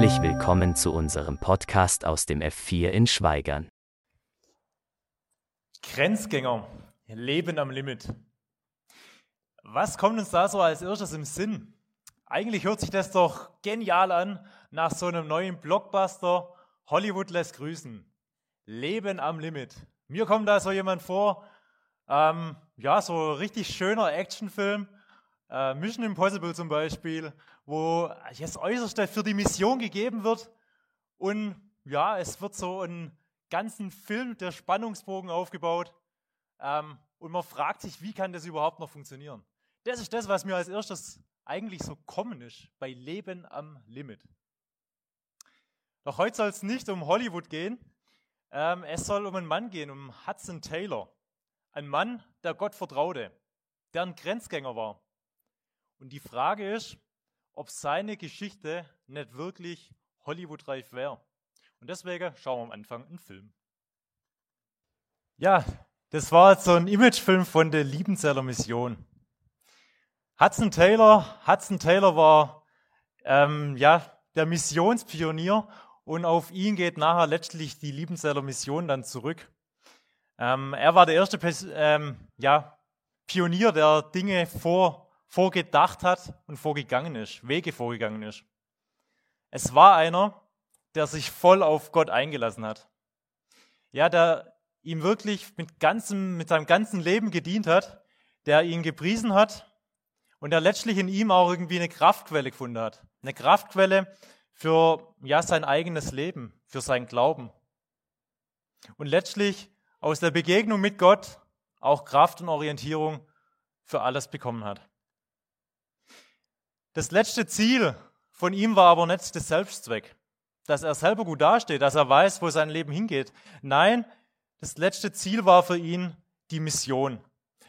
Herzlich willkommen zu unserem Podcast aus dem F4 in Schweigern. Grenzgänger, Leben am Limit. Was kommt uns da so als erstes im Sinn? Eigentlich hört sich das doch genial an nach so einem neuen Blockbuster. Hollywood lässt grüßen. Leben am Limit. Mir kommt da so jemand vor, ähm, ja, so richtig schöner Actionfilm, äh, Mission Impossible zum Beispiel, wo das Äußerste für die Mission gegeben wird und ja, es wird so ein ganzen Film der Spannungsbogen aufgebaut ähm, und man fragt sich, wie kann das überhaupt noch funktionieren? Das ist das, was mir als erstes eigentlich so kommen ist bei Leben am Limit. Doch heute soll es nicht um Hollywood gehen, ähm, es soll um einen Mann gehen, um Hudson Taylor. Ein Mann, der Gott vertraute, der ein Grenzgänger war. Und die Frage ist, ob seine Geschichte nicht wirklich Hollywood-reif wäre. Und deswegen schauen wir am Anfang einen Film. Ja, das war jetzt so ein Imagefilm von der Liebenzeller Mission. Hudson Taylor, Hudson Taylor war ähm, ja der Missionspionier und auf ihn geht nachher letztlich die Liebenzeller Mission dann zurück. Ähm, er war der erste ähm, ja, Pionier, der Dinge vor, vorgedacht hat und vorgegangen ist, Wege vorgegangen ist. Es war einer, der sich voll auf Gott eingelassen hat. Ja, der ihm wirklich mit, ganzem, mit seinem ganzen Leben gedient hat, der ihn gepriesen hat und der letztlich in ihm auch irgendwie eine Kraftquelle gefunden hat. Eine Kraftquelle, für ja, sein eigenes Leben, für sein Glauben. Und letztlich aus der Begegnung mit Gott auch Kraft und Orientierung für alles bekommen hat. Das letzte Ziel von ihm war aber nicht der Selbstzweck, dass er selber gut dasteht, dass er weiß, wo sein Leben hingeht. Nein, das letzte Ziel war für ihn die Mission,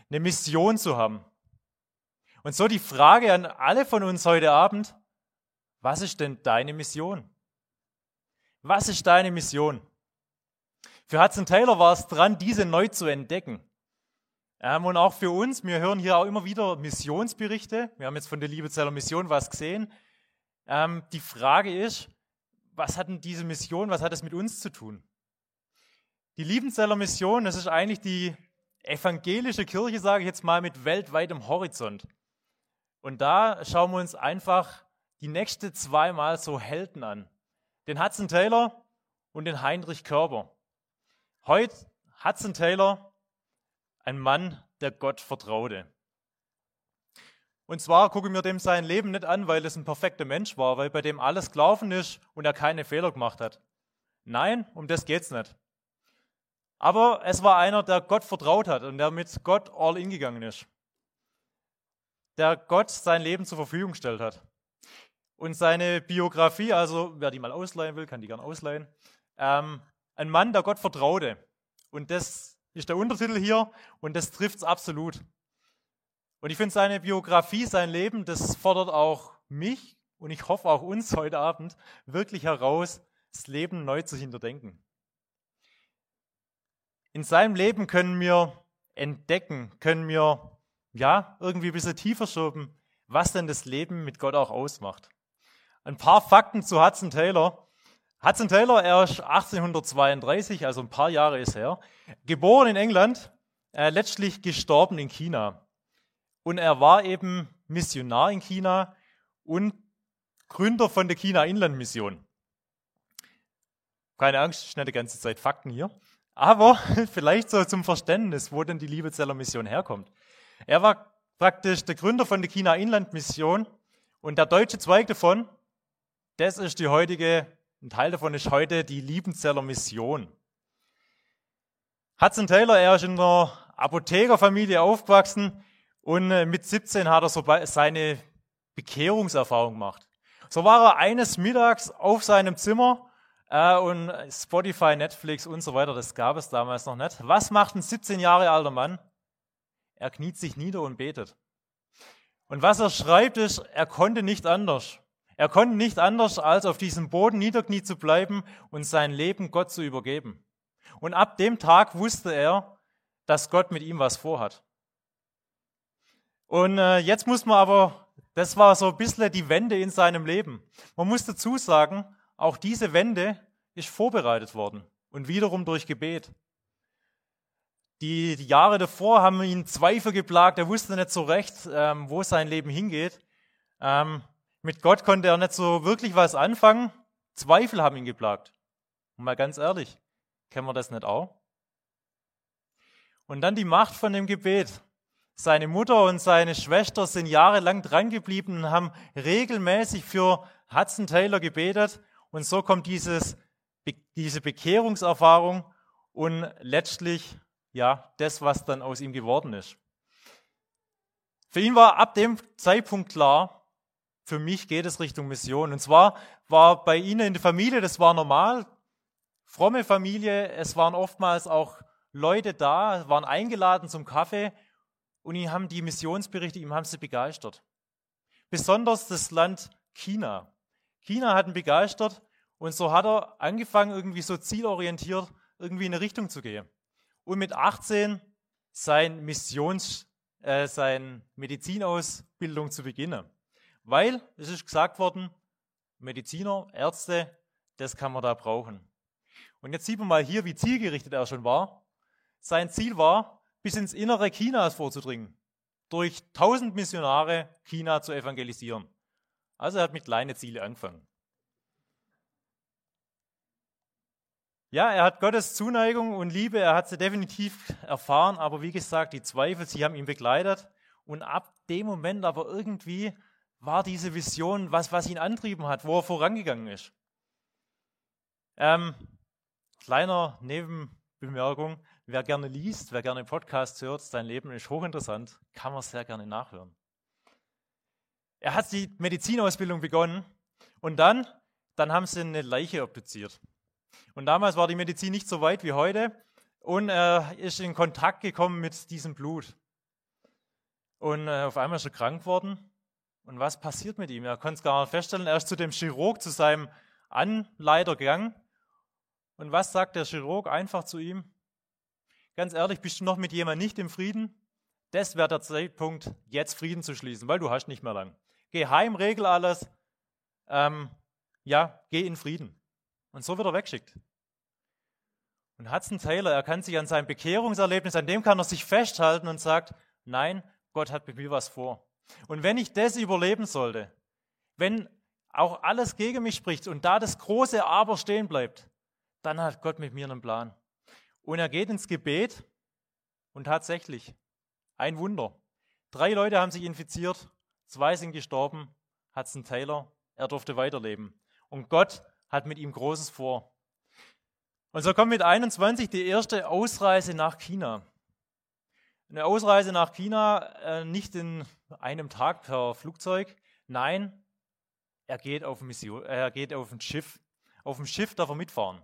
eine Mission zu haben. Und so die Frage an alle von uns heute Abend, was ist denn deine Mission? Was ist deine Mission? Für Hudson Taylor war es dran, diese neu zu entdecken. Ähm, und auch für uns, wir hören hier auch immer wieder Missionsberichte. Wir haben jetzt von der Liebezeller Mission was gesehen. Ähm, die Frage ist, was hat denn diese Mission, was hat es mit uns zu tun? Die Liebenzeller Mission, das ist eigentlich die evangelische Kirche, sage ich jetzt mal, mit weltweitem Horizont. Und da schauen wir uns einfach die nächste zweimal so Helden an. Den Hudson Taylor und den Heinrich Körber. Heute Hudson Taylor, ein Mann, der Gott vertraute. Und zwar gucke ich mir dem sein Leben nicht an, weil es ein perfekter Mensch war, weil bei dem alles gelaufen ist und er keine Fehler gemacht hat. Nein, um das geht's nicht. Aber es war einer, der Gott vertraut hat und der mit Gott all in gegangen ist. Der Gott sein Leben zur Verfügung gestellt hat. Und seine Biografie, also wer die mal ausleihen will, kann die gern ausleihen. Ähm, ein Mann, der Gott vertraute. Und das ist der Untertitel hier und das trifft es absolut. Und ich finde seine Biografie, sein Leben, das fordert auch mich und ich hoffe auch uns heute Abend wirklich heraus, das Leben neu zu hinterdenken. In seinem Leben können wir entdecken, können wir ja irgendwie ein bisschen tiefer schoben, was denn das Leben mit Gott auch ausmacht. Ein paar Fakten zu Hudson Taylor. Hudson Taylor, er ist 1832, also ein paar Jahre ist er, geboren in England, äh, letztlich gestorben in China. Und er war eben Missionar in China und Gründer von der China-Inland-Mission. Keine Angst, ich die ganze Zeit Fakten hier. Aber vielleicht so zum Verständnis, wo denn die Liebezeller Mission herkommt. Er war praktisch der Gründer von der China-Inland-Mission und der deutsche Zweig davon das ist die heutige, ein Teil davon ist heute die Liebenzeller Mission. Hudson Taylor, er ist in einer Apothekerfamilie aufgewachsen und äh, mit 17 hat er so seine Bekehrungserfahrung gemacht. So war er eines Mittags auf seinem Zimmer äh, und Spotify, Netflix und so weiter, das gab es damals noch nicht. Was macht ein 17 Jahre alter Mann? Er kniet sich nieder und betet. Und was er schreibt ist, er konnte nicht anders. Er konnte nicht anders, als auf diesem Boden niederknie zu bleiben und sein Leben Gott zu übergeben. Und ab dem Tag wusste er, dass Gott mit ihm was vorhat. Und äh, jetzt muss man aber, das war so ein bisschen die Wende in seinem Leben. Man muss dazu sagen, auch diese Wende ist vorbereitet worden und wiederum durch Gebet. Die, die Jahre davor haben ihn Zweifel geplagt, er wusste nicht so recht, ähm, wo sein Leben hingeht. Ähm, mit Gott konnte er nicht so wirklich was anfangen. Zweifel haben ihn geplagt. Und mal ganz ehrlich, kennen wir das nicht auch? Und dann die Macht von dem Gebet. Seine Mutter und seine Schwester sind jahrelang drangeblieben und haben regelmäßig für Hudson Taylor gebetet. Und so kommt dieses, diese Bekehrungserfahrung und letztlich ja, das, was dann aus ihm geworden ist. Für ihn war ab dem Zeitpunkt klar, für mich geht es Richtung Mission. Und zwar war bei ihnen in der Familie, das war normal, fromme Familie, es waren oftmals auch Leute da, waren eingeladen zum Kaffee und ihn haben die Missionsberichte, ihm haben sie begeistert. Besonders das Land China. China hat ihn begeistert und so hat er angefangen, irgendwie so zielorientiert irgendwie in eine Richtung zu gehen und mit 18 sein Missions, äh, sein Medizinausbildung zu beginnen. Weil, es ist gesagt worden, Mediziner, Ärzte, das kann man da brauchen. Und jetzt sieht man mal hier, wie zielgerichtet er schon war. Sein Ziel war, bis ins Innere Chinas vorzudringen, durch tausend Missionare China zu evangelisieren. Also er hat mit kleinen Zielen angefangen. Ja, er hat Gottes Zuneigung und Liebe, er hat sie definitiv erfahren, aber wie gesagt, die Zweifel, sie haben ihn begleitet. Und ab dem Moment aber irgendwie war diese Vision was, was ihn antrieben hat, wo er vorangegangen ist. Ähm, kleiner Nebenbemerkung, wer gerne liest, wer gerne Podcast hört, sein Leben ist hochinteressant, kann man sehr gerne nachhören. Er hat die Medizinausbildung begonnen und dann, dann haben sie eine Leiche obduziert. Und damals war die Medizin nicht so weit wie heute und er ist in Kontakt gekommen mit diesem Blut. Und äh, auf einmal ist er krank worden. Und was passiert mit ihm? Er konnte es gar nicht feststellen. Er ist zu dem Chirurg, zu seinem Anleiter gegangen. Und was sagt der Chirurg einfach zu ihm? Ganz ehrlich, bist du noch mit jemandem nicht im Frieden? Das wäre der Zeitpunkt, jetzt Frieden zu schließen, weil du hast nicht mehr lang. Geh heim, regel alles. Ähm, ja, geh in Frieden. Und so wird er weggeschickt. Und Hudson Taylor, er kann sich an sein Bekehrungserlebnis, an dem kann er sich festhalten und sagt, nein, Gott hat mit mir was vor. Und wenn ich das überleben sollte, wenn auch alles gegen mich spricht und da das große Aber stehen bleibt, dann hat Gott mit mir einen Plan. Und er geht ins Gebet und tatsächlich, ein Wunder. Drei Leute haben sich infiziert, zwei sind gestorben, Hudson Taylor, er durfte weiterleben. Und Gott hat mit ihm Großes vor. Und so kommt mit 21 die erste Ausreise nach China. Eine Ausreise nach China äh, nicht in einem Tag per Flugzeug, nein, er geht auf, Mission, er geht auf ein Schiff. Auf dem Schiff darf er mitfahren.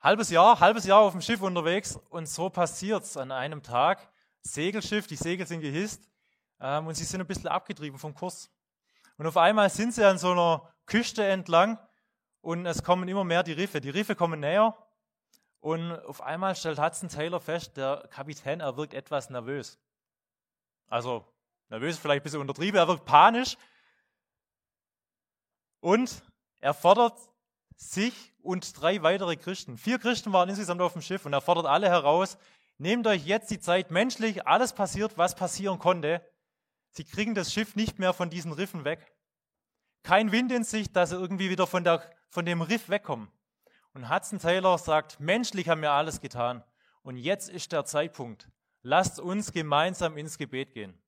Halbes Jahr, halbes Jahr auf dem Schiff unterwegs und so passiert es an einem Tag. Segelschiff, die Segel sind gehisst ähm, und sie sind ein bisschen abgetrieben vom Kurs. Und auf einmal sind sie an so einer Küste entlang und es kommen immer mehr die Riffe. Die Riffe kommen näher und auf einmal stellt Hudson Taylor fest, der Kapitän, er wirkt etwas nervös. Also nervös vielleicht ein bisschen untertrieben, er wirkt panisch und er fordert sich und drei weitere Christen. Vier Christen waren insgesamt auf dem Schiff und er fordert alle heraus, nehmt euch jetzt die Zeit menschlich, alles passiert, was passieren konnte. Sie kriegen das Schiff nicht mehr von diesen Riffen weg. Kein Wind in Sicht, dass sie irgendwie wieder von, der, von dem Riff wegkommen. Und Hudson Taylor sagt, menschlich haben wir alles getan. Und jetzt ist der Zeitpunkt. Lasst uns gemeinsam ins Gebet gehen.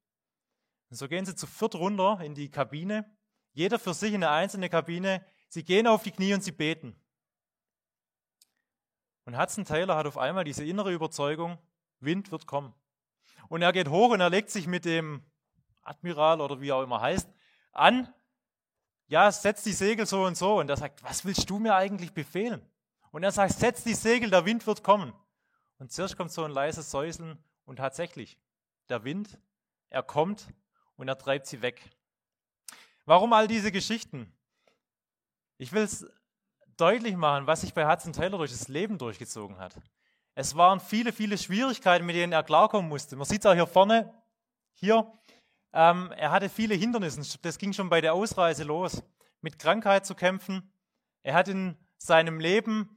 Und so gehen sie zu viert runter in die Kabine. Jeder für sich in eine einzelne Kabine. Sie gehen auf die Knie und sie beten. Und Hudson Taylor hat auf einmal diese innere Überzeugung, Wind wird kommen. Und er geht hoch und er legt sich mit dem Admiral oder wie er auch immer heißt an ja, setz die Segel so und so. Und er sagt, was willst du mir eigentlich befehlen? Und er sagt, setz die Segel, der Wind wird kommen. Und zuerst kommt so ein leises Säuseln und tatsächlich, der Wind, er kommt und er treibt sie weg. Warum all diese Geschichten? Ich will es deutlich machen, was sich bei Hudson Taylor durch das Leben durchgezogen hat. Es waren viele, viele Schwierigkeiten, mit denen er klarkommen musste. Man sieht es auch hier vorne, hier, ähm, er hatte viele Hindernisse. Das ging schon bei der Ausreise los. mit Krankheit zu kämpfen. Er hat in seinem Leben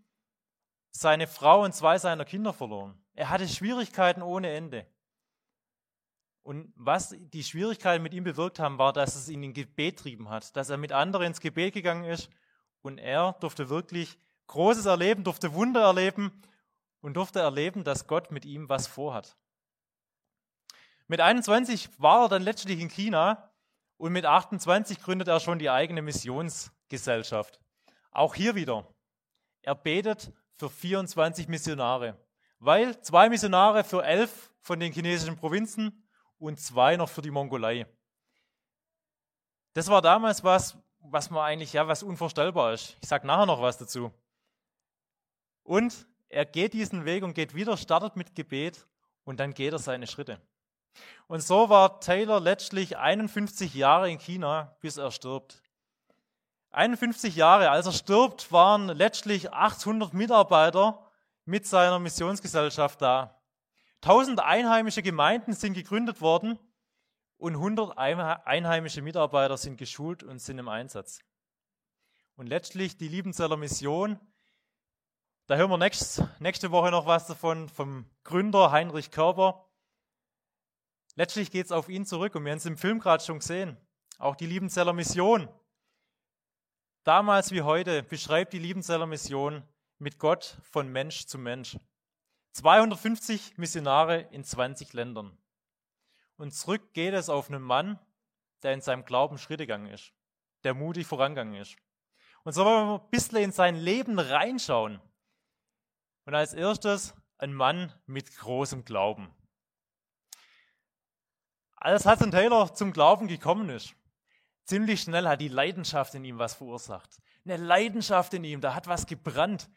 seine Frau und zwei seiner Kinder verloren. Er hatte Schwierigkeiten ohne Ende. Und was die Schwierigkeiten mit ihm bewirkt haben, war, dass es ihn in Gebet trieben hat, dass er mit anderen ins Gebet gegangen ist und er durfte wirklich Großes erleben, durfte Wunder erleben und durfte erleben, dass Gott mit ihm was vorhat. Mit 21 war er dann letztlich in China und mit 28 gründet er schon die eigene Missionsgesellschaft. Auch hier wieder. Er betet für 24 Missionare, weil zwei Missionare für elf von den chinesischen Provinzen und zwei noch für die Mongolei. Das war damals was, was man eigentlich, ja, was unvorstellbar ist. Ich sage nachher noch was dazu. Und er geht diesen Weg und geht wieder, startet mit Gebet und dann geht er seine Schritte. Und so war Taylor letztlich 51 Jahre in China, bis er stirbt. 51 Jahre, als er stirbt, waren letztlich 800 Mitarbeiter mit seiner Missionsgesellschaft da. 1000 einheimische Gemeinden sind gegründet worden und 100 einheimische Mitarbeiter sind geschult und sind im Einsatz. Und letztlich die Liebenzeller Mission da hören wir nächst, nächste Woche noch was davon vom Gründer Heinrich Körber. Letztlich geht es auf ihn zurück und wir haben es im Film gerade schon gesehen. Auch die Liebenzeller Mission. Damals wie heute beschreibt die Liebenzeller Mission mit Gott von Mensch zu Mensch. 250 Missionare in 20 Ländern. Und zurück geht es auf einen Mann, der in seinem Glauben Schritte gegangen ist, der mutig vorangegangen ist. Und so wollen wir ein bisschen in sein Leben reinschauen. Und als erstes ein Mann mit großem Glauben. Als Hudson Taylor zum Glauben gekommen ist, ziemlich schnell hat die Leidenschaft in ihm was verursacht. Eine Leidenschaft in ihm, da hat was gebrannt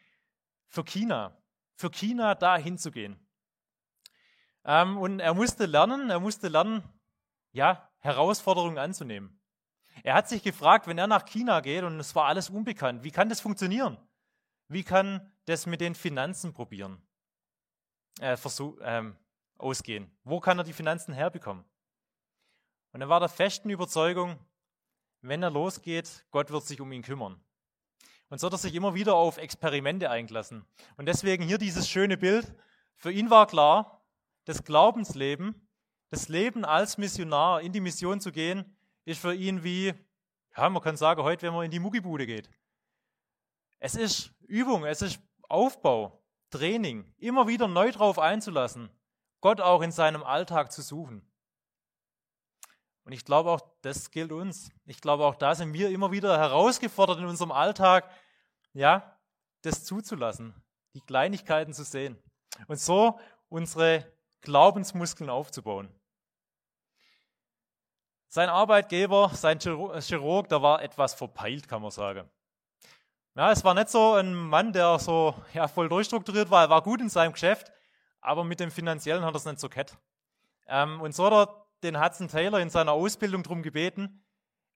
für China, für China da hinzugehen. Ähm, und er musste lernen, er musste lernen, ja, Herausforderungen anzunehmen. Er hat sich gefragt, wenn er nach China geht und es war alles unbekannt, wie kann das funktionieren? Wie kann das mit den Finanzen probieren? Äh, versuch, ähm, ausgehen. Wo kann er die Finanzen herbekommen? Und er war der festen Überzeugung, wenn er losgeht, Gott wird sich um ihn kümmern. Und so hat er sich immer wieder auf Experimente eingelassen. Und deswegen hier dieses schöne Bild. Für ihn war klar, das Glaubensleben, das Leben als Missionar in die Mission zu gehen, ist für ihn wie, ja, man kann sagen, heute, wenn man in die Muggibude geht. Es ist Übung, es ist Aufbau, Training, immer wieder neu drauf einzulassen, Gott auch in seinem Alltag zu suchen. Und ich glaube auch, das gilt uns. Ich glaube auch, da sind wir immer wieder herausgefordert in unserem Alltag, ja, das zuzulassen, die Kleinigkeiten zu sehen und so unsere Glaubensmuskeln aufzubauen. Sein Arbeitgeber, sein Chirurg, da war etwas verpeilt, kann man sagen. Ja, es war nicht so ein Mann, der so ja, voll durchstrukturiert war. Er war gut in seinem Geschäft, aber mit dem Finanziellen hat er es nicht so kett. Ähm, und so hat er den Hudson Taylor in seiner Ausbildung darum gebeten,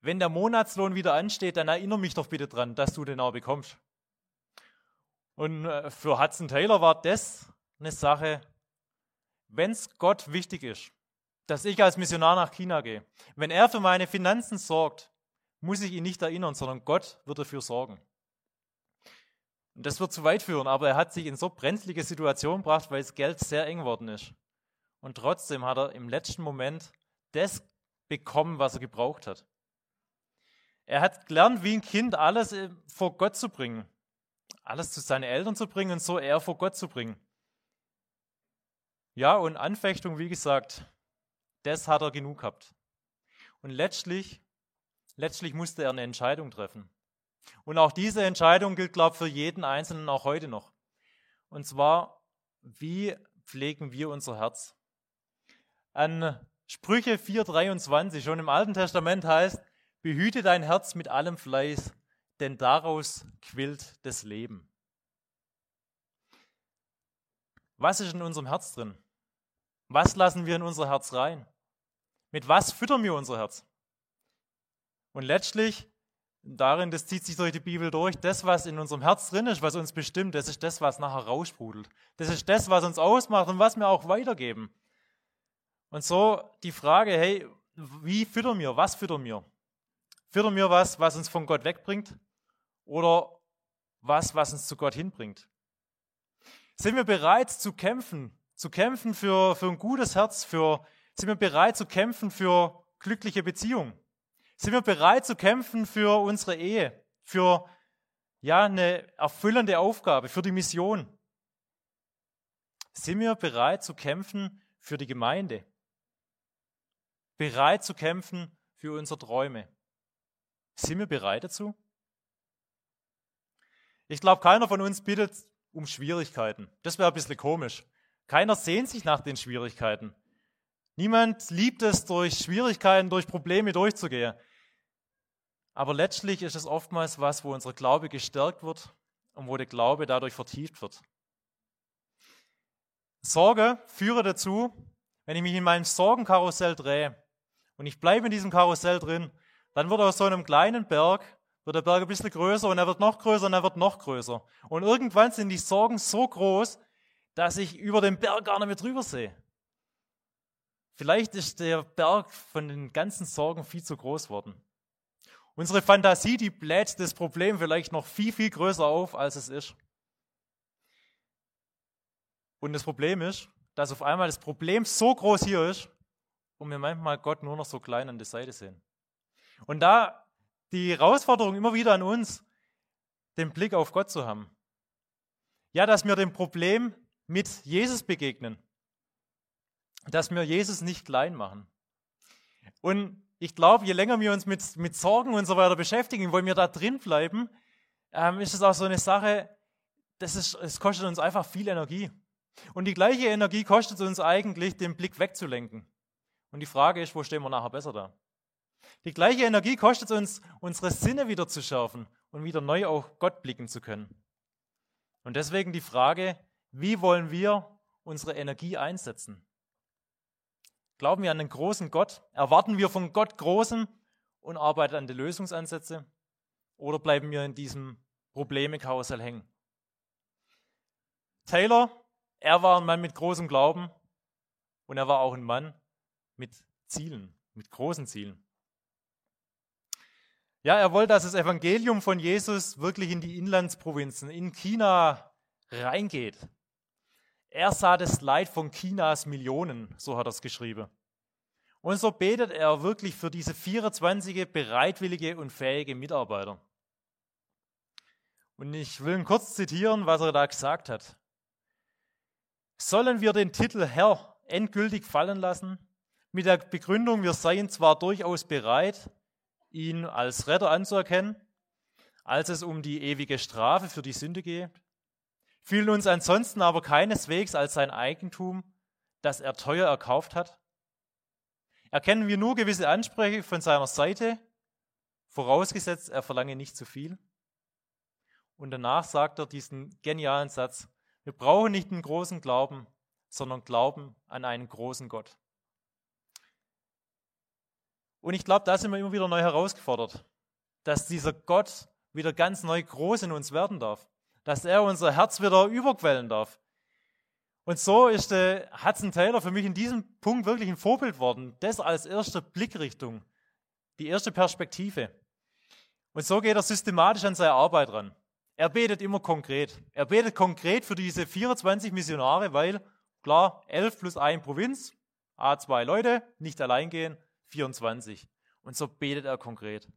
wenn der Monatslohn wieder ansteht, dann erinnere mich doch bitte dran, dass du den auch bekommst. Und äh, für Hudson Taylor war das eine Sache, wenn es Gott wichtig ist, dass ich als Missionar nach China gehe, wenn er für meine Finanzen sorgt, muss ich ihn nicht erinnern, sondern Gott wird dafür sorgen. Und das wird zu weit führen, aber er hat sich in so brenzlige Situationen gebracht, weil das Geld sehr eng geworden ist. Und trotzdem hat er im letzten Moment das bekommen, was er gebraucht hat. Er hat gelernt, wie ein Kind alles äh, vor Gott zu bringen. Alles zu seinen Eltern zu bringen und so er vor Gott zu bringen. Ja, und Anfechtung, wie gesagt, das hat er genug gehabt. Und letztlich, letztlich musste er eine Entscheidung treffen. Und auch diese Entscheidung gilt, glaube ich, für jeden Einzelnen auch heute noch. Und zwar, wie pflegen wir unser Herz? An Sprüche 4,23, schon im Alten Testament heißt, behüte dein Herz mit allem Fleiß, denn daraus quillt das Leben. Was ist in unserem Herz drin? Was lassen wir in unser Herz rein? Mit was füttern wir unser Herz? Und letztlich darin, das zieht sich durch die Bibel durch, das, was in unserem Herz drin ist, was uns bestimmt, das ist das, was nachher raussprudelt. Das ist das, was uns ausmacht und was wir auch weitergeben. Und so die Frage, hey, wie füttern wir, was füttern wir? Füttern wir was, was uns von Gott wegbringt? Oder was, was uns zu Gott hinbringt? Sind wir bereit zu kämpfen? Zu kämpfen für, für ein gutes Herz? Für, sind wir bereit zu kämpfen für glückliche Beziehungen? Sind wir bereit zu kämpfen für unsere Ehe? Für ja, eine erfüllende Aufgabe, für die Mission? Sind wir bereit zu kämpfen für die Gemeinde? Bereit zu kämpfen für unsere Träume? Sind wir bereit dazu? Ich glaube, keiner von uns bittet um Schwierigkeiten. Das wäre ein bisschen komisch. Keiner sehnt sich nach den Schwierigkeiten. Niemand liebt es, durch Schwierigkeiten, durch Probleme durchzugehen. Aber letztlich ist es oftmals was, wo unser Glaube gestärkt wird und wo der Glaube dadurch vertieft wird. Sorge führe dazu, wenn ich mich in meinem Sorgenkarussell drehe und ich bleibe in diesem Karussell drin, dann wird aus so einem kleinen Berg, wird der Berg ein bisschen größer und er wird noch größer und er wird noch größer. Und irgendwann sind die Sorgen so groß, dass ich über den Berg gar nicht mehr drüber sehe. Vielleicht ist der Berg von den ganzen Sorgen viel zu groß worden. Unsere Fantasie, die bläht das Problem vielleicht noch viel, viel größer auf, als es ist. Und das Problem ist, dass auf einmal das Problem so groß hier ist und wir manchmal Gott nur noch so klein an der Seite sehen. Und da die Herausforderung immer wieder an uns, den Blick auf Gott zu haben. Ja, dass wir dem Problem mit Jesus begegnen. Dass wir Jesus nicht klein machen. Und ich glaube, je länger wir uns mit, mit Sorgen und so weiter beschäftigen, wollen wir da drin bleiben, ähm, ist es auch so eine Sache, das, ist, es kostet uns einfach viel Energie. Und die gleiche Energie kostet es uns eigentlich, den Blick wegzulenken. Und die Frage ist, wo stehen wir nachher besser da? Die gleiche Energie kostet es uns, unsere Sinne wieder zu schärfen und wieder neu auf Gott blicken zu können. Und deswegen die Frage, wie wollen wir unsere Energie einsetzen? Glauben wir an den großen Gott? Erwarten wir von Gott Großen und arbeiten an die Lösungsansätze? Oder bleiben wir in diesem Problemekarussell hängen? Taylor, er war ein Mann mit großem Glauben und er war auch ein Mann mit Zielen, mit großen Zielen. Ja, er wollte, dass das Evangelium von Jesus wirklich in die Inlandsprovinzen, in China reingeht. Er sah das Leid von Chinas Millionen, so hat er es geschrieben. Und so betet er wirklich für diese 24 bereitwillige und fähige Mitarbeiter. Und ich will ihn kurz zitieren, was er da gesagt hat. Sollen wir den Titel Herr endgültig fallen lassen? Mit der Begründung, wir seien zwar durchaus bereit, ihn als Retter anzuerkennen, als es um die ewige Strafe für die Sünde geht, fühlen uns ansonsten aber keineswegs als sein Eigentum, das er teuer erkauft hat. Erkennen wir nur gewisse Ansprüche von seiner Seite, vorausgesetzt er verlange nicht zu viel. Und danach sagt er diesen genialen Satz, wir brauchen nicht einen großen Glauben, sondern Glauben an einen großen Gott. Und ich glaube, da sind wir immer wieder neu herausgefordert, dass dieser Gott wieder ganz neu groß in uns werden darf, dass er unser Herz wieder überquellen darf. Und so ist der Hudson Taylor für mich in diesem Punkt wirklich ein Vorbild worden. Das als erste Blickrichtung, die erste Perspektive. Und so geht er systematisch an seine Arbeit ran. Er betet immer konkret. Er betet konkret für diese 24 Missionare, weil, klar, 11 plus 1 Provinz, A2 Leute, nicht allein gehen, 24. Und so betet er konkret.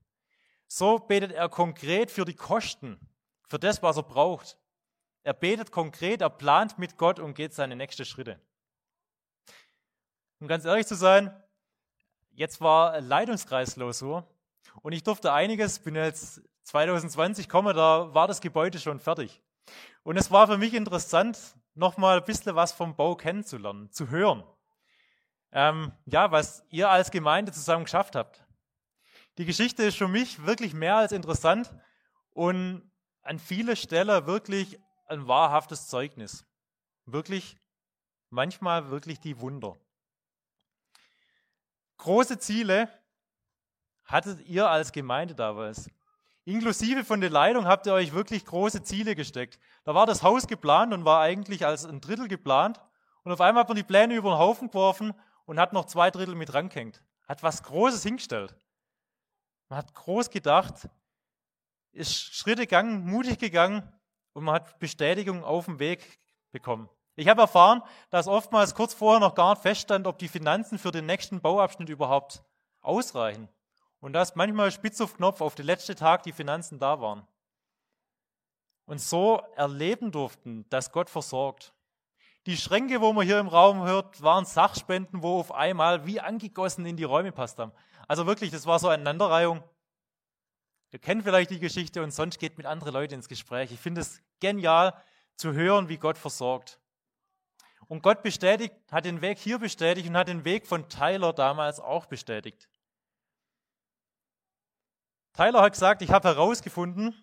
So betet er konkret für die Kosten, für das, was er braucht. Er betet konkret, er plant mit Gott und geht seine nächsten Schritte. Um ganz ehrlich zu sein, jetzt war Leitungskreisklausur und ich durfte einiges, bin jetzt 2020 komme, da war das Gebäude schon fertig. Und es war für mich interessant, nochmal ein bisschen was vom Bau kennenzulernen, zu hören ähm, ja, was ihr als Gemeinde zusammen geschafft habt. Die Geschichte ist für mich wirklich mehr als interessant und an viele Stellen wirklich ein wahrhaftes Zeugnis. Wirklich, manchmal wirklich die Wunder. Große Ziele hattet ihr als Gemeinde damals. Inklusive von der Leitung habt ihr euch wirklich große Ziele gesteckt. Da war das Haus geplant und war eigentlich als ein Drittel geplant. Und auf einmal hat man die Pläne über den Haufen geworfen und hat noch zwei Drittel mit rangehängt. Hat was Großes hingestellt. Man hat groß gedacht, ist Schritte gegangen, mutig gegangen und man hat Bestätigung auf dem Weg bekommen. Ich habe erfahren, dass oftmals kurz vorher noch gar nicht feststand, ob die Finanzen für den nächsten Bauabschnitt überhaupt ausreichen. Und dass manchmal spitz auf Knopf auf den letzten Tag die Finanzen da waren. Und so erleben durften, dass Gott versorgt. Die Schränke, wo man hier im Raum hört, waren Sachspenden, wo auf einmal wie angegossen in die Räume passt haben. Also wirklich, das war so eine Aneinanderreihung. Ihr kennt vielleicht die Geschichte und sonst geht mit anderen Leuten ins Gespräch. Ich finde es genial zu hören, wie Gott versorgt. Und Gott bestätigt, hat den Weg hier bestätigt und hat den Weg von Tyler damals auch bestätigt. Tyler hat gesagt, ich habe herausgefunden,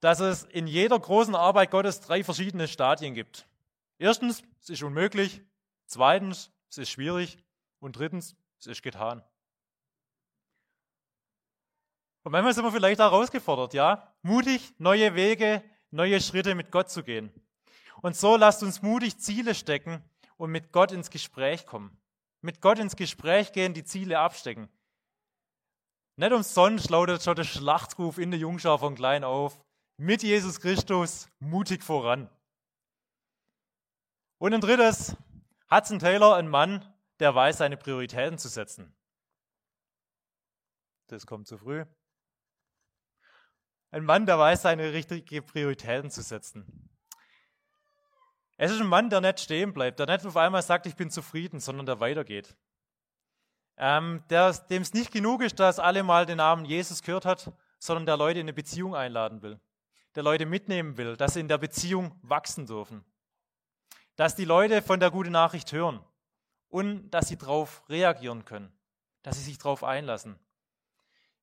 dass es in jeder großen Arbeit Gottes drei verschiedene Stadien gibt. Erstens, es ist unmöglich. Zweitens, es ist schwierig. Und drittens, es ist getan. Und manchmal sind wir vielleicht auch herausgefordert, ja? Mutig, neue Wege, neue Schritte mit Gott zu gehen. Und so lasst uns mutig Ziele stecken und mit Gott ins Gespräch kommen. Mit Gott ins Gespräch gehen, die Ziele abstecken. Nicht umsonst lautet schon der Schlachtruf in der Jungschar von klein auf. Mit Jesus Christus mutig voran. Und ein drittes, Hudson Taylor, ein Mann, der weiß, seine Prioritäten zu setzen. Das kommt zu früh. Ein Mann, der weiß, seine richtigen Prioritäten zu setzen. Es ist ein Mann, der nicht stehen bleibt, der nicht auf einmal sagt, ich bin zufrieden, sondern der weitergeht. Ähm, dem es nicht genug ist, dass alle mal den Namen Jesus gehört hat, sondern der Leute in eine Beziehung einladen will, der Leute mitnehmen will, dass sie in der Beziehung wachsen dürfen, dass die Leute von der guten Nachricht hören und dass sie darauf reagieren können, dass sie sich darauf einlassen.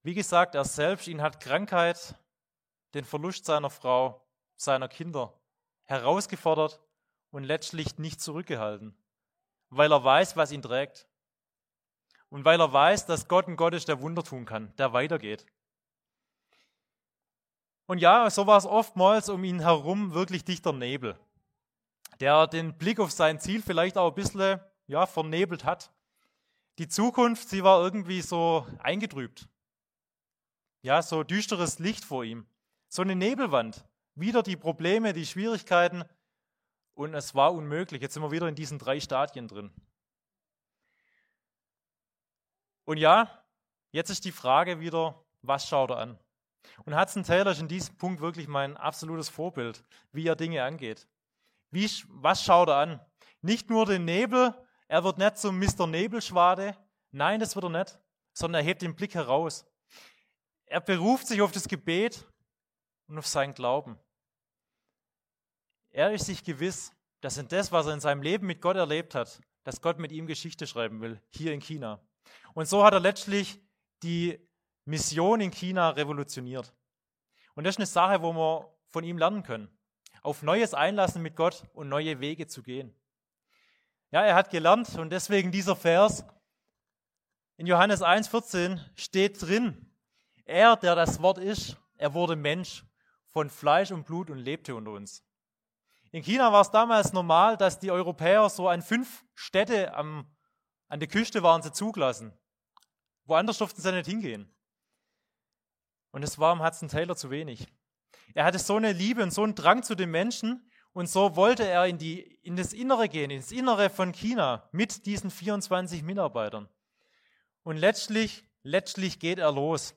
Wie gesagt, er selbst, ihn hat Krankheit, den Verlust seiner Frau, seiner Kinder herausgefordert und letztlich nicht zurückgehalten, weil er weiß, was ihn trägt. Und weil er weiß, dass Gott ein Gott ist, der Wunder tun kann, der weitergeht. Und ja, so war es oftmals um ihn herum wirklich dichter Nebel, der den Blick auf sein Ziel vielleicht auch ein bisschen ja, vernebelt hat. Die Zukunft, sie war irgendwie so eingetrübt. Ja, so düsteres Licht vor ihm. So eine Nebelwand. Wieder die Probleme, die Schwierigkeiten. Und es war unmöglich. Jetzt sind wir wieder in diesen drei Stadien drin. Und ja, jetzt ist die Frage wieder, was schaut er an? Und Hudson Taylor ist in diesem Punkt wirklich mein absolutes Vorbild, wie er Dinge angeht. Wie, was schaut er an? Nicht nur den Nebel, er wird nicht zum Mr. Nebelschwade. Nein, das wird er nicht, sondern er hebt den Blick heraus. Er beruft sich auf das Gebet und auf seinen Glauben. Er ist sich gewiss, dass in das, was er in seinem Leben mit Gott erlebt hat, dass Gott mit ihm Geschichte schreiben will, hier in China. Und so hat er letztlich die Mission in China revolutioniert. Und das ist eine Sache, wo wir von ihm lernen können. Auf Neues einlassen mit Gott und neue Wege zu gehen. Ja, er hat gelernt und deswegen dieser Vers in Johannes 1,14 steht drin, er, der das Wort ist, er wurde Mensch von Fleisch und Blut und lebte unter uns. In China war es damals normal, dass die Europäer so an fünf Städte am, an der Küste waren sie zugelassen. Woanders durften sie nicht hingehen. Und es war im Hudson Taylor zu wenig. Er hatte so eine Liebe und so einen Drang zu den Menschen und so wollte er in, die, in das Innere gehen, ins Innere von China mit diesen 24 Mitarbeitern. Und letztlich, letztlich geht er los.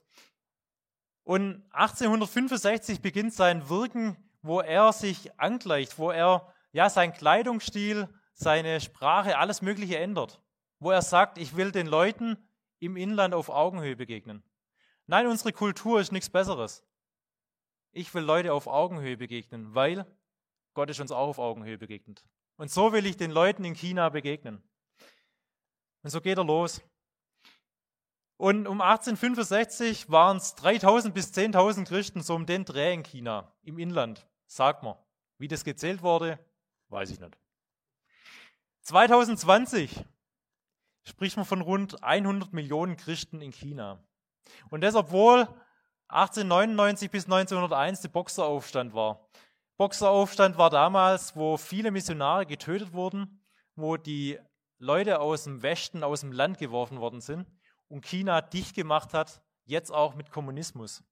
Und 1865 beginnt sein Wirken, wo er sich angleicht, wo er ja sein Kleidungsstil, seine Sprache, alles Mögliche ändert. Wo er sagt, ich will den Leuten im Inland auf Augenhöhe begegnen. Nein, unsere Kultur ist nichts Besseres. Ich will Leute auf Augenhöhe begegnen, weil Gott ist uns auch auf Augenhöhe begegnet. Und so will ich den Leuten in China begegnen. Und so geht er los. Und um 1865 waren es 3000 bis 10.000 Christen so um den Dreh in China, im Inland, sagt man. Wie das gezählt wurde, weiß ich nicht. 2020 spricht man von rund 100 Millionen Christen in China. Und das, obwohl 1899 bis 1901 der Boxeraufstand war. Boxeraufstand war damals, wo viele Missionare getötet wurden, wo die Leute aus dem Westen, aus dem Land geworfen worden sind und China dicht gemacht hat jetzt auch mit Kommunismus.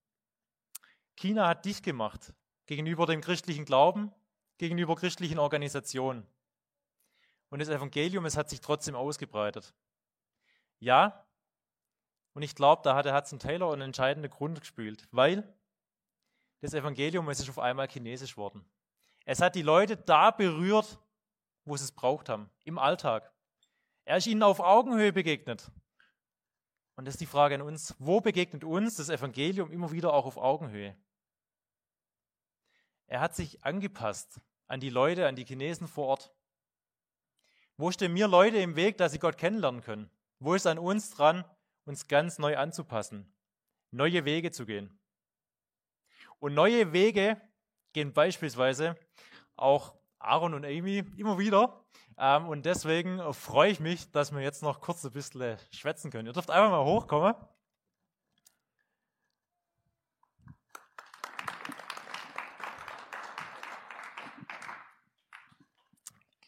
China hat dicht gemacht gegenüber dem christlichen Glauben, gegenüber christlichen Organisationen. Und das Evangelium, es hat sich trotzdem ausgebreitet. Ja, und ich glaube, da hat der Hudson Taylor einen entscheidenden Grund gespielt, weil das Evangelium, es ist auf einmal chinesisch worden. Es hat die Leute da berührt, wo sie es braucht haben, im Alltag. Er ist ihnen auf Augenhöhe begegnet. Und das ist die Frage an uns, wo begegnet uns das Evangelium immer wieder auch auf Augenhöhe? Er hat sich angepasst an die Leute, an die Chinesen vor Ort. Wo stehen mir Leute im Weg, dass sie Gott kennenlernen können? Wo ist an uns dran, uns ganz neu anzupassen, neue Wege zu gehen? Und neue Wege gehen beispielsweise auch Aaron und Amy immer wieder. Ähm, und deswegen freue ich mich, dass wir jetzt noch kurz ein bisschen schwätzen können. Ihr dürft einfach mal hochkommen.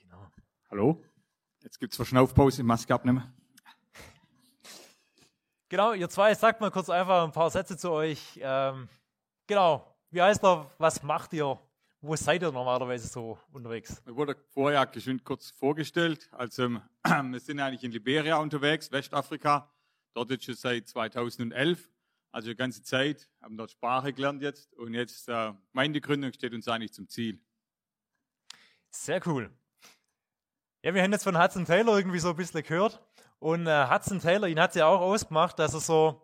Genau. Hallo? Jetzt gibt es Verschnaufpause, Maske abnehmen. Genau, ihr zwei, sagt mal kurz einfach ein paar Sätze zu euch. Ähm, genau, wie heißt er, was macht ihr? Wo seid ihr normalerweise so unterwegs? Mir wurde vorher geschwind kurz vorgestellt. Also wir sind eigentlich in Liberia unterwegs, Westafrika. Dort jetzt schon seit 2011. Also die ganze Zeit, haben dort Sprache gelernt jetzt. Und jetzt äh, Gemeindegründung steht uns eigentlich zum Ziel. Sehr cool. Ja, wir haben jetzt von Hudson Taylor irgendwie so ein bisschen gehört. Und äh, Hudson Taylor, ihn hat ja auch ausgemacht, dass er so,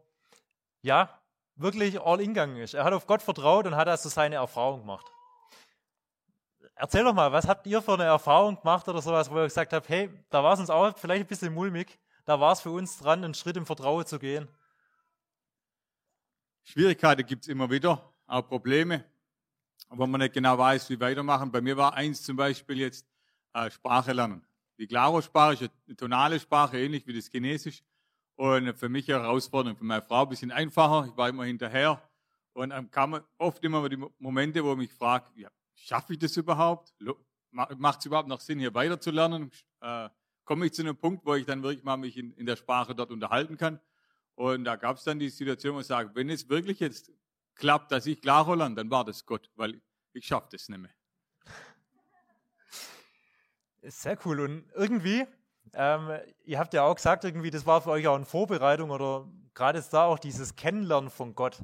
ja, wirklich all in gegangen ist. Er hat auf Gott vertraut und hat also seine Erfahrung gemacht. Erzähl doch mal, was habt ihr für eine Erfahrung gemacht oder sowas, wo ihr gesagt habt, hey, da war es uns auch vielleicht ein bisschen mulmig, da war es für uns dran, einen Schritt im Vertrauen zu gehen? Schwierigkeiten gibt es immer wieder, auch Probleme, wo man nicht genau weiß, wie weitermachen. Bei mir war eins zum Beispiel jetzt äh, Sprache lernen. Die Klaro-Sprache tonale Sprache, ähnlich wie das Chinesisch. Und für mich eine Herausforderung, für meine Frau ein bisschen einfacher. Ich war immer hinterher. Und dann kamen oft immer die Momente, wo ich mich frage, ja, schaffe ich das überhaupt? Macht es überhaupt noch Sinn, hier weiterzulernen? Äh, komme ich zu einem Punkt, wo ich dann wirklich mal mich in, in der Sprache dort unterhalten kann? Und da gab es dann die Situation, wo ich sage, wenn es wirklich jetzt klappt, dass ich Klaro lerne, dann war das Gott, weil ich schaffe das nicht mehr. Sehr cool. Und irgendwie, ähm, ihr habt ja auch gesagt, irgendwie, das war für euch auch eine Vorbereitung oder gerade jetzt da auch dieses Kennenlernen von Gott.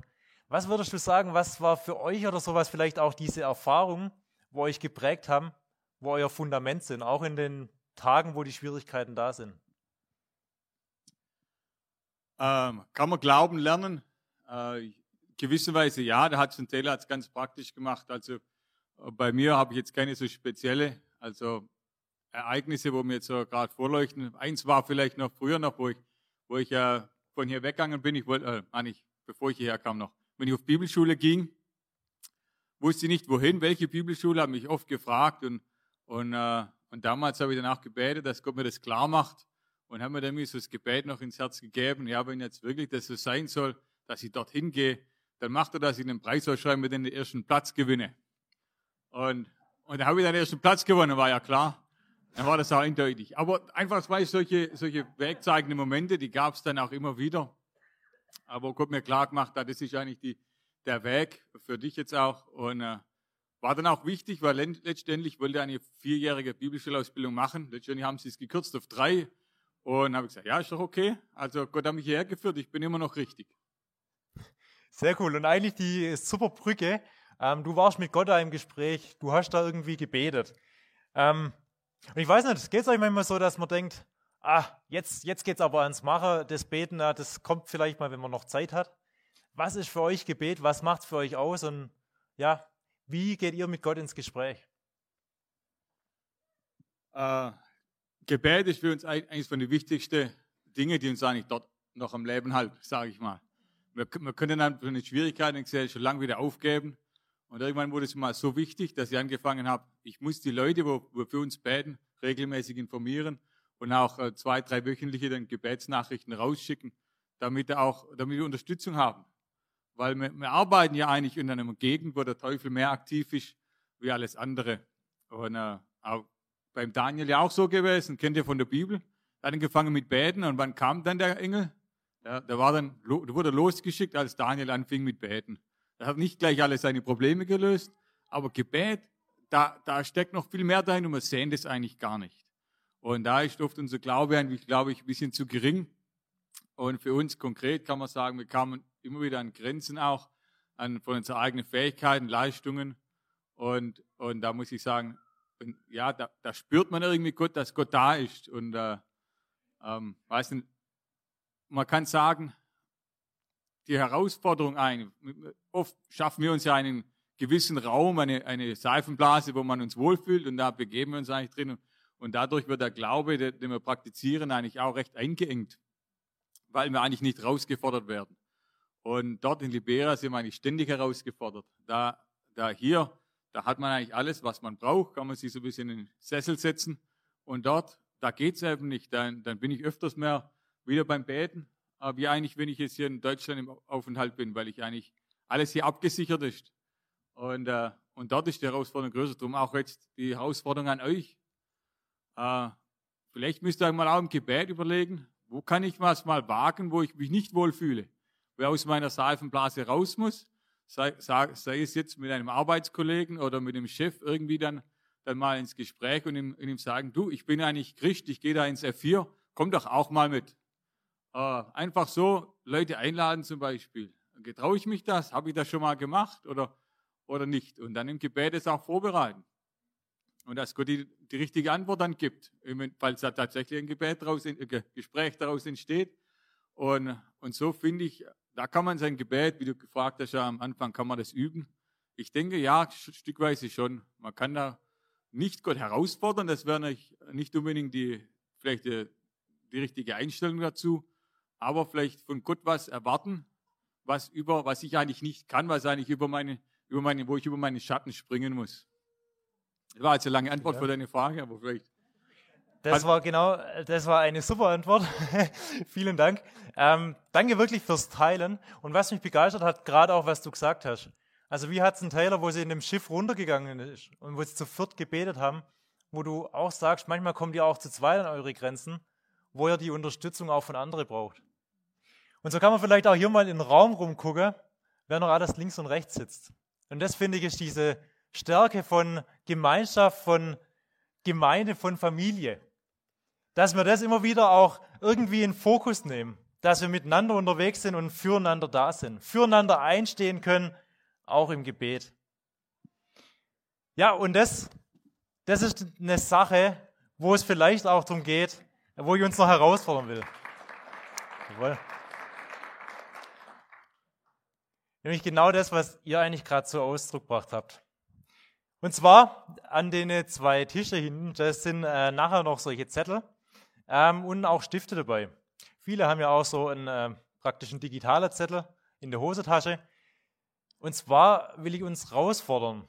Was würdest du sagen, was war für euch oder sowas vielleicht auch diese Erfahrungen, wo euch geprägt haben, wo euer Fundament sind, auch in den Tagen, wo die Schwierigkeiten da sind? Ähm, kann man Glauben lernen? Äh, gewisserweise ja, Taylor hat es ganz praktisch gemacht. Also äh, bei mir habe ich jetzt keine so spezielle, also Ereignisse, wo mir jetzt so gerade vorleuchten. Eins war vielleicht noch früher noch, wo ich, wo ich äh, von hier weggegangen bin. Ich wollte, äh, nicht, bevor ich hierher kam noch. Wenn ich auf Bibelschule ging, wusste ich nicht wohin, welche Bibelschule, habe mich oft gefragt und, und, äh, und damals habe ich danach gebetet, dass Gott mir das klar macht und habe mir dann so das Gebet noch ins Herz gegeben. Ja, wenn jetzt wirklich das so sein soll, dass ich dorthin gehe, dann macht er, dass ich den Preis ausschreibe, mit den ersten Platz gewinne. Und, und da habe ich dann den ersten Platz gewonnen, war ja klar. Dann war das auch eindeutig. Aber einfach zwei solche, solche wegzeigende Momente, die gab es dann auch immer wieder. Aber Gott mir klar gemacht hat, das ist eigentlich die, der Weg für dich jetzt auch. Und äh, war dann auch wichtig, weil letztendlich wollte eine vierjährige Bibelschulausbildung machen. Letztendlich haben sie es gekürzt auf drei. Und habe gesagt, ja, ist doch okay. Also Gott hat mich hierher geführt, ich bin immer noch richtig. Sehr cool. Und eigentlich die super Brücke. Ähm, du warst mit Gott da im Gespräch, du hast da irgendwie gebetet. Ähm, und ich weiß nicht, geht es euch manchmal so, dass man denkt, ah, jetzt, jetzt geht es aber ans Machen, das Beten, das kommt vielleicht mal, wenn man noch Zeit hat. Was ist für euch Gebet? Was macht es für euch aus? Und ja, wie geht ihr mit Gott ins Gespräch? Äh, Gebet ist für uns eines von den wichtigsten Dingen, die uns eigentlich dort noch am Leben halten, sage ich mal. Wir, wir können dann für eine Schwierigkeit in der Gesellschaft schon lange wieder aufgeben. Und irgendwann wurde es mal so wichtig, dass ich angefangen habe, ich muss die Leute, wo für uns beten, regelmäßig informieren und auch äh, zwei, drei wöchentliche dann Gebetsnachrichten rausschicken, damit, auch, damit wir Unterstützung haben. Weil wir, wir arbeiten ja eigentlich in einer Gegend, wo der Teufel mehr aktiv ist wie alles andere. Und äh, auch beim Daniel ja auch so gewesen, kennt ihr von der Bibel. Er hat angefangen mit Beten und wann kam dann der Engel? Ja, der, war dann, der wurde losgeschickt, als Daniel anfing mit Beten. Er hat nicht gleich alle seine Probleme gelöst, aber Gebet, da, da steckt noch viel mehr dahin und wir sehen das eigentlich gar nicht. Und da ist oft unser Glaube eigentlich, glaube ich, ein bisschen zu gering. Und für uns konkret kann man sagen, wir kamen immer wieder an Grenzen auch, an, von unseren eigenen Fähigkeiten, Leistungen. Und, und da muss ich sagen, ja, da, da spürt man irgendwie Gott, dass Gott da ist. Und äh, ähm, weiß nicht, man kann sagen, die Herausforderung ein. Oft schaffen wir uns ja einen gewissen Raum, eine, eine Seifenblase, wo man uns wohlfühlt und da begeben wir uns eigentlich drin. Und dadurch wird der Glaube, den wir praktizieren, eigentlich auch recht eingeengt, weil wir eigentlich nicht herausgefordert werden. Und dort in Liberia sind wir eigentlich ständig herausgefordert. Da, da hier, da hat man eigentlich alles, was man braucht, kann man sich so ein bisschen in den Sessel setzen. Und dort, da geht es eben nicht. Dann, dann bin ich öfters mehr wieder beim Beten, wie eigentlich, wenn ich jetzt hier in Deutschland im Aufenthalt bin, weil ich eigentlich alles hier abgesichert ist. Und, äh, und dort ist die Herausforderung größer. Darum auch jetzt die Herausforderung an euch. Äh, vielleicht müsst ihr mal auch im Gebet überlegen, wo kann ich was mal wagen, wo ich mich nicht wohlfühle wer aus meiner Seifenblase raus muss, sei, sei, es jetzt mit einem Arbeitskollegen oder mit dem Chef irgendwie dann, dann mal ins Gespräch und ihm, und ihm sagen, du, ich bin eigentlich Christ, ich gehe da ins F4, komm doch auch mal mit. Äh, einfach so Leute einladen zum Beispiel. Getraue ich mich das? Habe ich das schon mal gemacht oder, oder nicht? Und dann im Gebet es auch vorbereiten. Und dass Gott die, die richtige Antwort dann gibt, falls da tatsächlich ein Gebet daraus, ein Gespräch daraus entsteht. Und, und so finde ich, da kann man sein Gebet, wie du gefragt hast ja am Anfang, kann man das üben? Ich denke, ja, stückweise schon. Man kann da nicht Gott herausfordern, das wäre nicht, unbedingt die, vielleicht die, die richtige Einstellung dazu, aber vielleicht von Gott was erwarten, was über, was ich eigentlich nicht kann, was eigentlich über meine, über meine, wo ich über meine Schatten springen muss. Das war jetzt eine lange Antwort ja. für deine Frage, aber vielleicht das war genau, das war eine super Antwort. Vielen Dank. Ähm, danke wirklich fürs Teilen. Und was mich begeistert hat, gerade auch, was du gesagt hast. Also wie hat es ein Taylor, wo sie in dem Schiff runtergegangen ist und wo sie zu viert gebetet haben, wo du auch sagst, manchmal kommt ihr auch zu zweit an eure Grenzen, wo ihr die Unterstützung auch von anderen braucht. Und so kann man vielleicht auch hier mal in den Raum rumgucken, wer noch alles links und rechts sitzt. Und das finde ich ist diese Stärke von Gemeinschaft, von Gemeinde, von Familie dass wir das immer wieder auch irgendwie in Fokus nehmen, dass wir miteinander unterwegs sind und füreinander da sind, füreinander einstehen können, auch im Gebet. Ja, und das, das ist eine Sache, wo es vielleicht auch darum geht, wo ich uns noch herausfordern will. Jawohl. Nämlich genau das, was ihr eigentlich gerade zu Ausdruck gebracht habt. Und zwar an den zwei Tische hinten, das sind äh, nachher noch solche Zettel ähm, und auch Stifte dabei. Viele haben ja auch so einen äh, praktischen digitaler Zettel in der Hosentasche. Und zwar will ich uns herausfordern.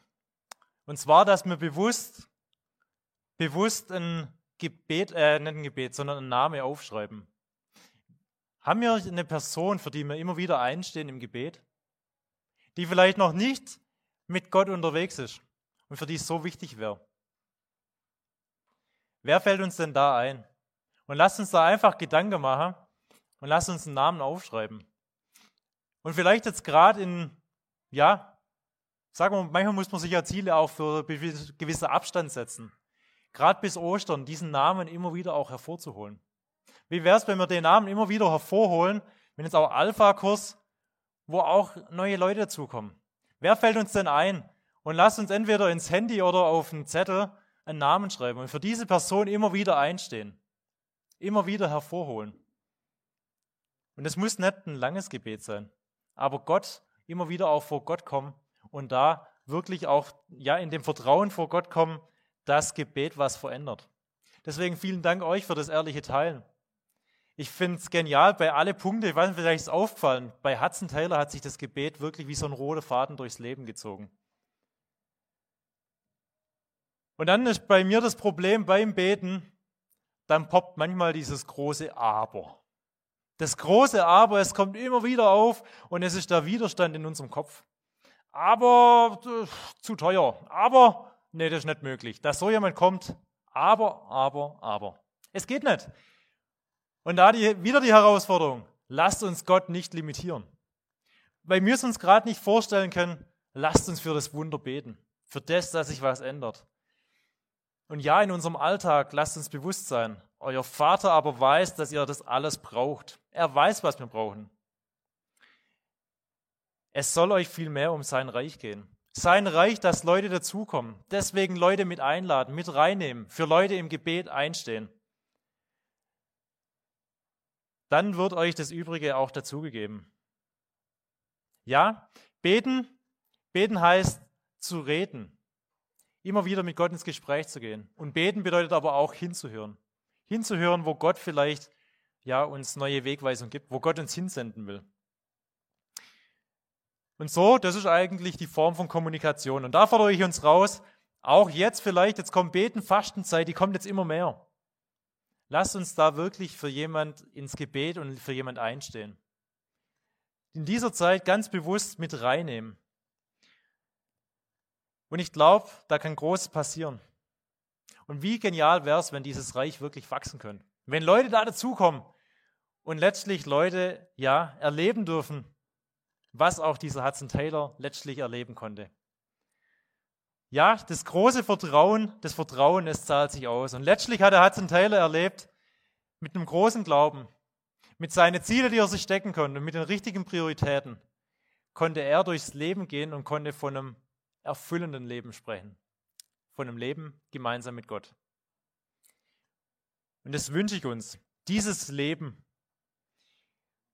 Und zwar, dass wir bewusst, bewusst ein Gebet, äh, nicht ein Gebet, sondern einen Namen aufschreiben. Haben wir eine Person, für die wir immer wieder einstehen im Gebet, die vielleicht noch nicht mit Gott unterwegs ist und für die es so wichtig wäre? Wer fällt uns denn da ein? Und lasst uns da einfach Gedanken machen und lasst uns einen Namen aufschreiben. Und vielleicht jetzt gerade in, ja, sagen wir, manchmal muss man sich ja Ziele auch für gewisse Abstand setzen. Gerade bis Ostern, diesen Namen immer wieder auch hervorzuholen. Wie wäre es, wenn wir den Namen immer wieder hervorholen, wenn jetzt auch Alpha-Kurs, wo auch neue Leute dazukommen? Wer fällt uns denn ein? Und lasst uns entweder ins Handy oder auf einen Zettel einen Namen schreiben und für diese Person immer wieder einstehen immer wieder hervorholen. Und es muss nicht ein langes Gebet sein, aber Gott, immer wieder auch vor Gott kommen und da wirklich auch ja in dem Vertrauen vor Gott kommen, das Gebet was verändert. Deswegen vielen Dank euch für das ehrliche Teilen. Ich finde es genial bei alle Punkte, ich weiß nicht, vielleicht ist aufgefallen, bei Hudson Taylor hat sich das Gebet wirklich wie so ein roter Faden durchs Leben gezogen. Und dann ist bei mir das Problem beim Beten, dann poppt manchmal dieses große Aber. Das große Aber, es kommt immer wieder auf und es ist der Widerstand in unserem Kopf. Aber äh, zu teuer. Aber nee, das ist nicht möglich. Dass so jemand kommt. Aber, aber, aber. Es geht nicht. Und da die, wieder die Herausforderung. lasst uns Gott nicht limitieren. Weil wir es uns gerade nicht vorstellen können, lasst uns für das Wunder beten, für das, dass sich was ändert. Und ja, in unserem Alltag lasst uns bewusst sein, euer Vater aber weiß, dass ihr das alles braucht. Er weiß, was wir brauchen. Es soll euch viel mehr um sein Reich gehen. Sein Reich, dass Leute dazukommen. Deswegen Leute mit einladen, mit reinnehmen, für Leute im Gebet einstehen. Dann wird euch das Übrige auch dazugegeben. Ja, beten, beten heißt zu reden, immer wieder mit Gott ins Gespräch zu gehen. Und beten bedeutet aber auch hinzuhören. Hinzuhören, wo Gott vielleicht ja, uns neue Wegweisung gibt, wo Gott uns hinsenden will. Und so, das ist eigentlich die Form von Kommunikation. Und da fordere ich uns raus, auch jetzt vielleicht, jetzt kommt Beten, Fastenzeit, die kommt jetzt immer mehr. Lasst uns da wirklich für jemand ins Gebet und für jemand einstehen. In dieser Zeit ganz bewusst mit reinnehmen. Und ich glaube, da kann Großes passieren. Und wie genial wäre es, wenn dieses Reich wirklich wachsen könnte. Wenn Leute da dazukommen und letztlich Leute, ja, erleben dürfen, was auch dieser Hudson Taylor letztlich erleben konnte. Ja, das große Vertrauen, das Vertrauen, es zahlt sich aus. Und letztlich hat der Hudson Taylor erlebt, mit einem großen Glauben, mit seinen Zielen, die er sich stecken konnte, mit den richtigen Prioritäten, konnte er durchs Leben gehen und konnte von einem erfüllenden Leben sprechen. Von einem Leben gemeinsam mit Gott. Und das wünsche ich uns, dieses Leben.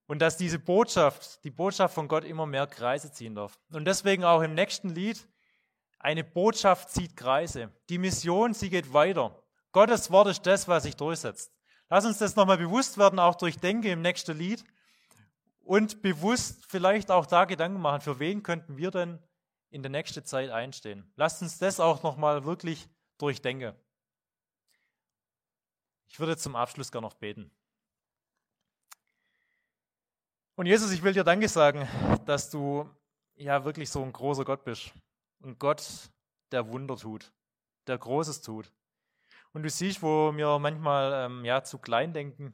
Und dass diese Botschaft, die Botschaft von Gott immer mehr Kreise ziehen darf. Und deswegen auch im nächsten Lied, eine Botschaft zieht Kreise. Die Mission, sie geht weiter. Gottes Wort ist das, was sich durchsetzt. Lass uns das nochmal bewusst werden, auch durch Denke im nächsten Lied. Und bewusst vielleicht auch da Gedanken machen, für wen könnten wir denn in der nächsten Zeit einstehen. Lasst uns das auch nochmal wirklich durchdenken. Ich würde zum Abschluss gerne noch beten. Und Jesus, ich will dir Danke sagen, dass du ja wirklich so ein großer Gott bist. Ein Gott, der Wunder tut, der Großes tut. Und du siehst, wo wir manchmal ähm, ja, zu klein denken,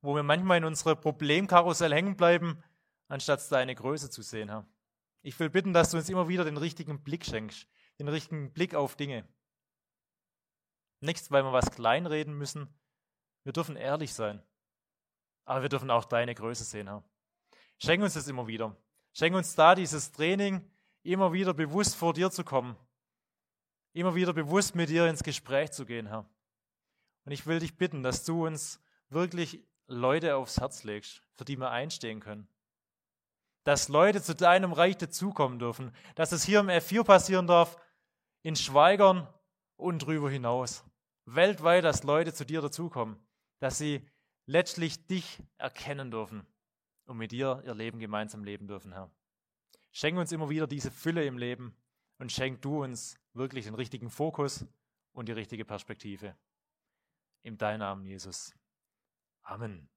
wo wir manchmal in unsere Problemkarussell hängen bleiben, anstatt deine Größe zu sehen. Herr. Ich will bitten, dass du uns immer wieder den richtigen Blick schenkst, den richtigen Blick auf Dinge. Nichts, weil wir was kleinreden müssen. Wir dürfen ehrlich sein. Aber wir dürfen auch deine Größe sehen, Herr. Schenk uns das immer wieder. Schenk uns da dieses Training, immer wieder bewusst vor dir zu kommen. Immer wieder bewusst mit dir ins Gespräch zu gehen, Herr. Und ich will dich bitten, dass du uns wirklich Leute aufs Herz legst, für die wir einstehen können. Dass Leute zu deinem Reich dazukommen dürfen. Dass es hier im F4 passieren darf, in Schweigern und drüber hinaus. Weltweit, dass Leute zu dir dazukommen. Dass sie letztlich dich erkennen dürfen und mit dir ihr Leben gemeinsam leben dürfen, Herr. Schenk uns immer wieder diese Fülle im Leben und schenk du uns wirklich den richtigen Fokus und die richtige Perspektive. In deinem Namen, Jesus. Amen.